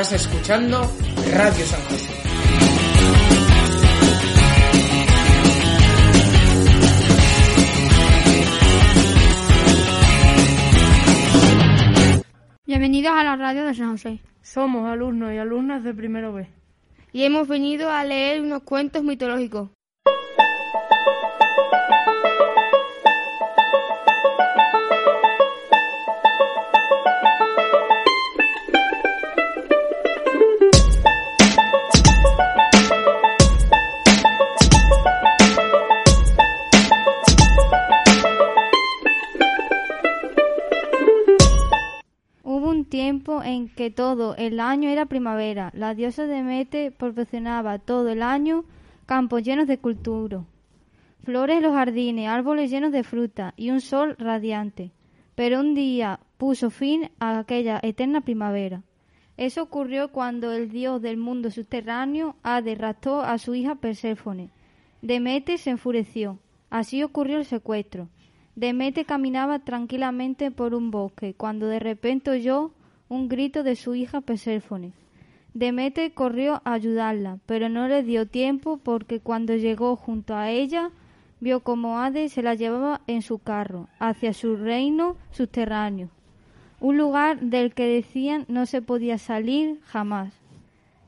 Estás escuchando Radio San José. Bienvenidos a la radio de San José. Somos alumnos y alumnas de primero B. Y hemos venido a leer unos cuentos mitológicos. Un tiempo en que todo el año era primavera. La diosa Demeter proporcionaba todo el año campos llenos de cultura, flores en los jardines, árboles llenos de fruta y un sol radiante. Pero un día puso fin a aquella eterna primavera. Eso ocurrió cuando el dios del mundo subterráneo Hades a su hija Perséfone. Demeter se enfureció. Así ocurrió el secuestro. Demeter caminaba tranquilamente por un bosque cuando de repente oyó un grito de su hija Perséfone. Demeter corrió a ayudarla, pero no le dio tiempo porque cuando llegó junto a ella vio como Hades se la llevaba en su carro hacia su reino subterráneo, un lugar del que decían no se podía salir jamás.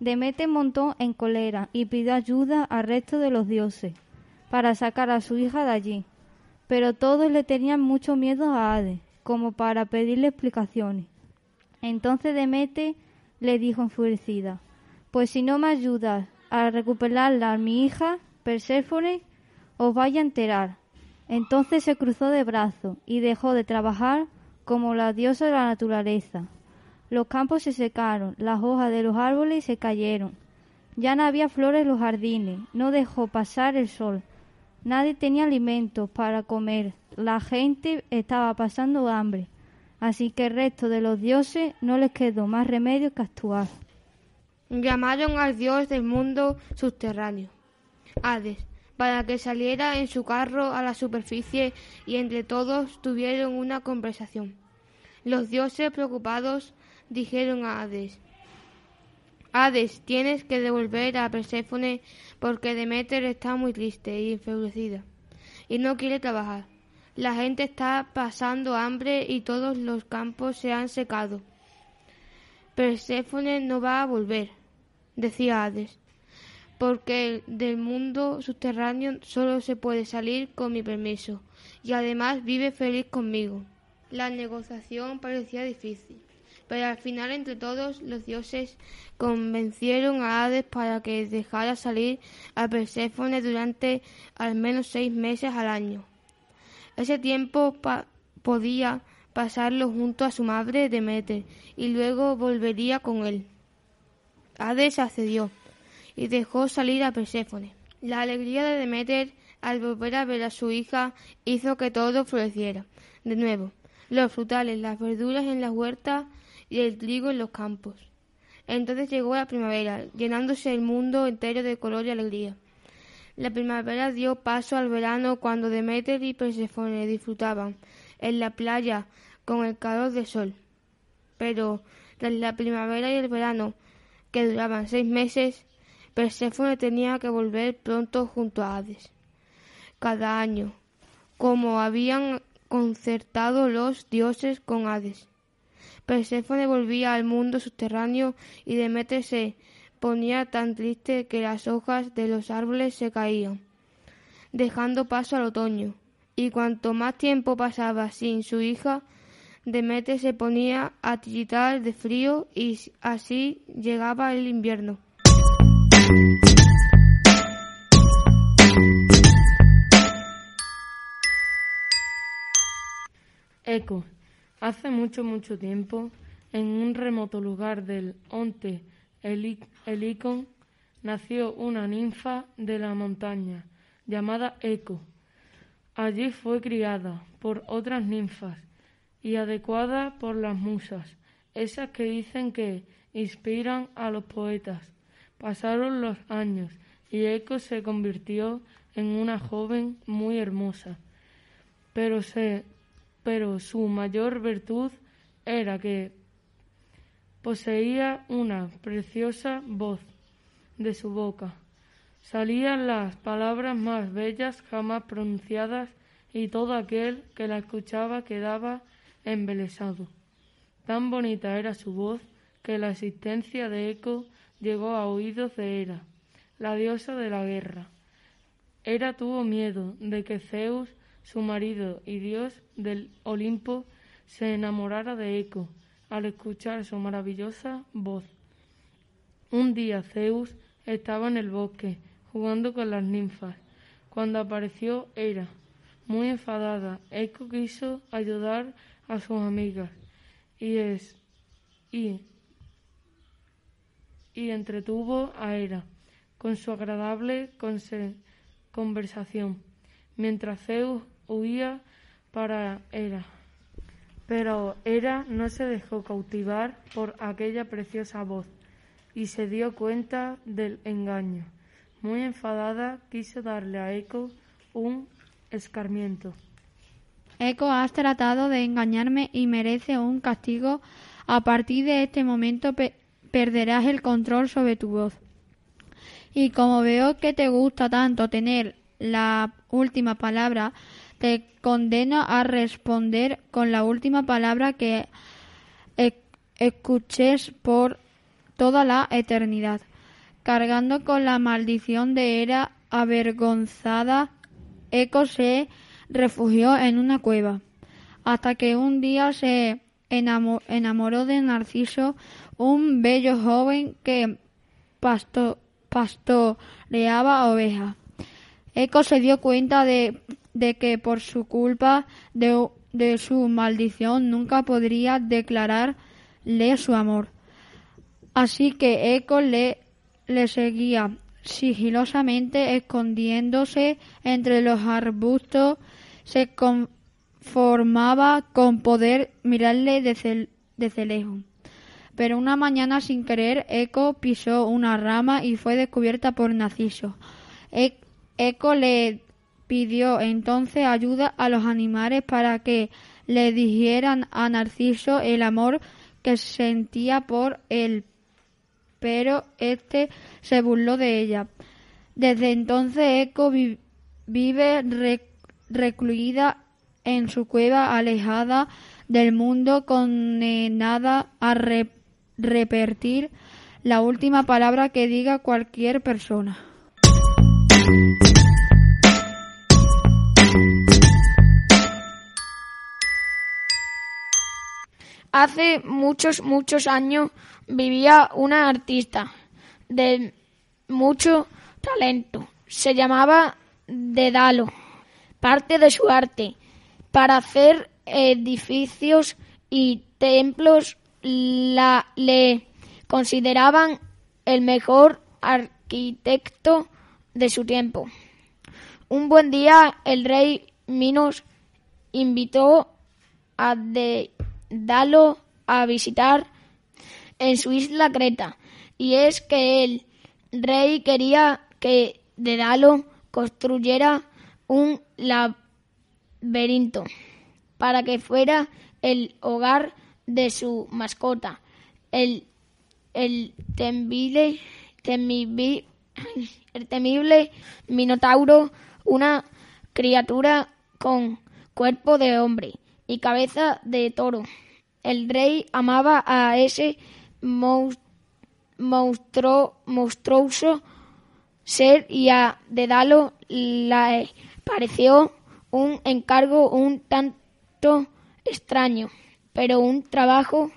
Demeter montó en cólera y pidió ayuda al resto de los dioses para sacar a su hija de allí pero todos le tenían mucho miedo a Hades, como para pedirle explicaciones. Entonces Demeter le dijo enfurecida, pues si no me ayudas a recuperarla a mi hija, Perséfone, os vaya a enterar. Entonces se cruzó de brazos y dejó de trabajar como la diosa de la naturaleza. Los campos se secaron, las hojas de los árboles se cayeron. Ya no había flores en los jardines, no dejó pasar el sol. Nadie tenía alimentos para comer. La gente estaba pasando hambre. Así que el resto de los dioses no les quedó más remedio que actuar. Llamaron al dios del mundo subterráneo, Hades, para que saliera en su carro a la superficie y entre todos tuvieron una conversación. Los dioses preocupados dijeron a Hades, Hades, tienes que devolver a Perséfone porque Demeter está muy triste y enfurecida y no quiere trabajar. La gente está pasando hambre y todos los campos se han secado. Perséfone no va a volver, decía Hades, porque del mundo subterráneo solo se puede salir con mi permiso y además vive feliz conmigo. La negociación parecía difícil pero al final entre todos los dioses convencieron a Hades para que dejara salir a Perséfone durante al menos seis meses al año. Ese tiempo podía pasarlo junto a su madre Demeter y luego volvería con él. Hades accedió y dejó salir a Perséfone. La alegría de Demeter al volver a ver a su hija hizo que todo floreciera de nuevo. Los frutales, las verduras en las huertas y el trigo en los campos. Entonces llegó la primavera, llenándose el mundo entero de color y alegría. La primavera dio paso al verano cuando Demeter y Perséfone disfrutaban en la playa con el calor del sol. Pero tras la primavera y el verano, que duraban seis meses, Perséfone tenía que volver pronto junto a Hades. Cada año, como habían concertado los dioses con Hades. Perséfone volvía al mundo subterráneo y Demeter se ponía tan triste que las hojas de los árboles se caían, dejando paso al otoño. Y cuanto más tiempo pasaba sin su hija, Demeter se ponía a tiritar de frío y así llegaba el invierno. Eco. Hace mucho, mucho tiempo, en un remoto lugar del Onte Helicon, nació una ninfa de la montaña llamada Eco. Allí fue criada por otras ninfas y adecuada por las musas, esas que dicen que inspiran a los poetas. Pasaron los años y Eco se convirtió en una joven muy hermosa, pero se pero su mayor virtud era que poseía una preciosa voz de su boca. Salían las palabras más bellas jamás pronunciadas y todo aquel que la escuchaba quedaba embelesado. Tan bonita era su voz que la existencia de Eco llegó a oídos de Hera, la diosa de la guerra. Hera tuvo miedo de que Zeus, su marido y dios del Olimpo, se enamorara de Eco al escuchar su maravillosa voz. Un día Zeus estaba en el bosque jugando con las ninfas, cuando apareció Hera. Muy enfadada, Eco quiso ayudar a sus amigas y es y, y entretuvo a Hera con su agradable conversación, mientras Zeus huía para Hera. Pero Hera no se dejó cautivar por aquella preciosa voz y se dio cuenta del engaño. Muy enfadada quiso darle a Eco un escarmiento. Eco, has tratado de engañarme y merece un castigo. A partir de este momento perderás el control sobre tu voz. Y como veo que te gusta tanto tener la última palabra, te condeno a responder con la última palabra que escuches por toda la eternidad. Cargando con la maldición de era avergonzada, Eco se refugió en una cueva, hasta que un día se enamoró de Narciso, un bello joven que pasto pastoreaba ovejas. Eco se dio cuenta de, que por su culpa, de, su maldición, nunca podría declararle su amor. Así que Eco le, seguía sigilosamente escondiéndose entre los arbustos, se conformaba con poder mirarle desde, lejos. Pero una mañana sin querer Eco pisó una rama y fue descubierta por Narciso. Eco le pidió entonces ayuda a los animales para que le dijeran a Narciso el amor que sentía por él pero este se burló de ella. Desde entonces Eco vive recluida en su cueva, alejada del mundo, condenada a repetir la última palabra que diga cualquier persona. Hace muchos, muchos años vivía una artista de mucho talento. Se llamaba Dedalo. Parte de su arte para hacer edificios y templos la, le consideraban el mejor arquitecto de su tiempo. Un buen día el rey Minos invitó a Dedalo a visitar en su isla Creta, y es que el rey quería que Dedalo construyera un laberinto para que fuera el hogar de su mascota, el, el temible, el temible Minotauro, una criatura con cuerpo de hombre y cabeza de toro. El rey amaba a ese monstruoso ser y a Dedalo le pareció un encargo un tanto extraño, pero un trabajo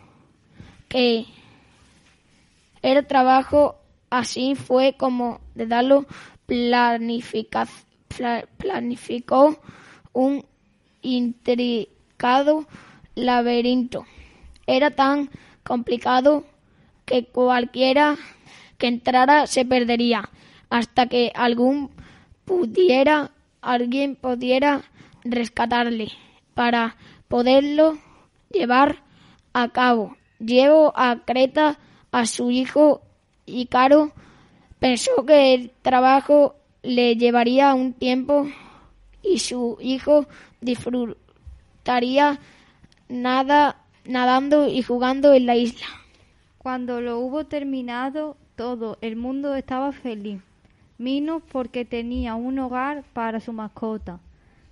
que era trabajo así fue como Dedalo planificó un laberinto. Era tan complicado que cualquiera que entrara se perdería hasta que algún pudiera alguien pudiera rescatarle para poderlo llevar a cabo. Llevo a Creta a su hijo Icaro. Pensó que el trabajo le llevaría un tiempo y su hijo disfrutaría nada, nadando y jugando en la isla. Cuando lo hubo terminado todo, el mundo estaba feliz. Minos porque tenía un hogar para su mascota.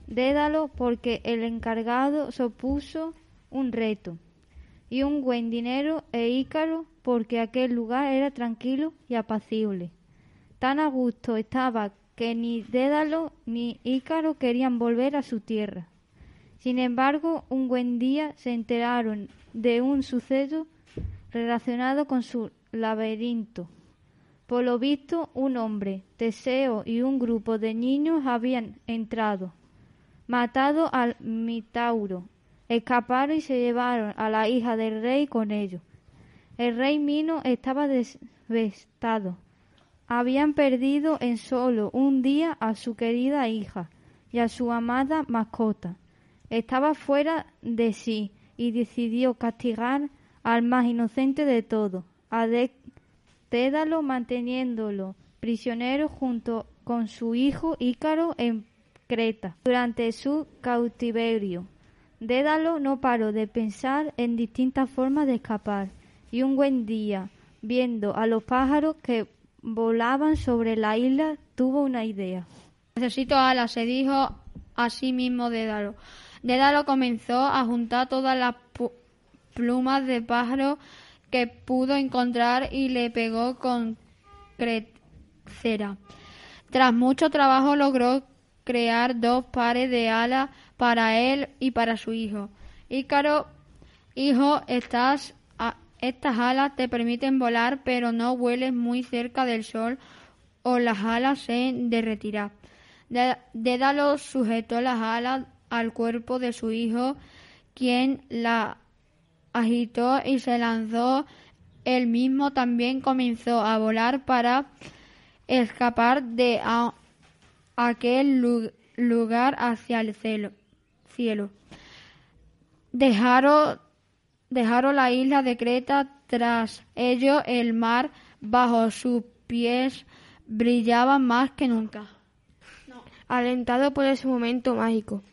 Dédalo porque el encargado supuso un reto. Y un buen dinero e Ícaro porque aquel lugar era tranquilo y apacible. Tan a gusto estaba que ni Dédalo ni Ícaro querían volver a su tierra. Sin embargo, un buen día se enteraron de un suceso relacionado con su laberinto. Por lo visto, un hombre, Teseo y un grupo de niños habían entrado, matado al Mitauro, escaparon y se llevaron a la hija del rey con ellos. El rey Mino estaba desvestado. Habían perdido en solo un día a su querida hija y a su amada mascota. Estaba fuera de sí y decidió castigar al más inocente de todos, a Dédalo manteniéndolo prisionero junto con su hijo Ícaro en Creta durante su cautiverio. Dédalo no paró de pensar en distintas formas de escapar y un buen día, viendo a los pájaros que volaban sobre la isla, tuvo una idea. Necesito alas, se dijo a sí mismo Dédalo. Dédalo comenzó a juntar todas las plumas de pájaro que pudo encontrar y le pegó con cera. Tras mucho trabajo logró crear dos pares de alas para él y para su hijo. Ícaro, hijo, estas, estas alas te permiten volar, pero no vueles muy cerca del sol o las alas se derretirán. Dédalo sujetó las alas al cuerpo de su hijo, quien la agitó y se lanzó. Él mismo también comenzó a volar para escapar de aquel lugar hacia el cielo. Dejaron, dejaron la isla de Creta tras ello el mar bajo sus pies brillaba más que nunca. Alentado por ese momento mágico,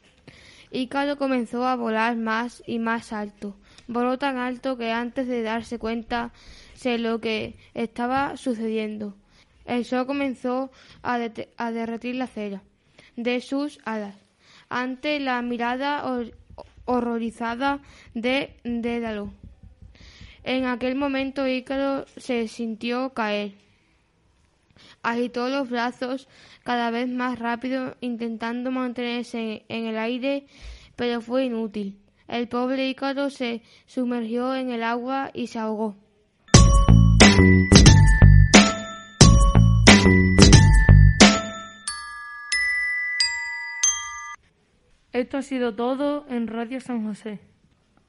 Ícaro comenzó a volar más y más alto voló tan alto que antes de darse cuenta de lo que estaba sucediendo, el sol comenzó a, derretir la cera de sus alas. Ante la mirada horrorizada de Dédalo. En aquel momento Ícaro se sintió caer. Agitó los brazos cada vez más rápido intentando mantenerse en el aire, pero fue inútil. El pobre Ícaro se sumergió en el agua y se ahogó. Esto ha sido todo en Radio San José.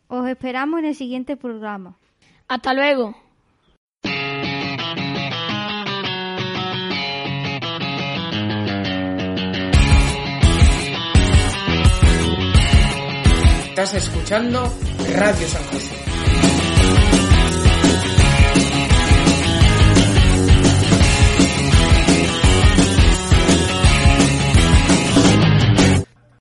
Os esperamos en el siguiente programa. Hasta luego. Estás escuchando Radio San José.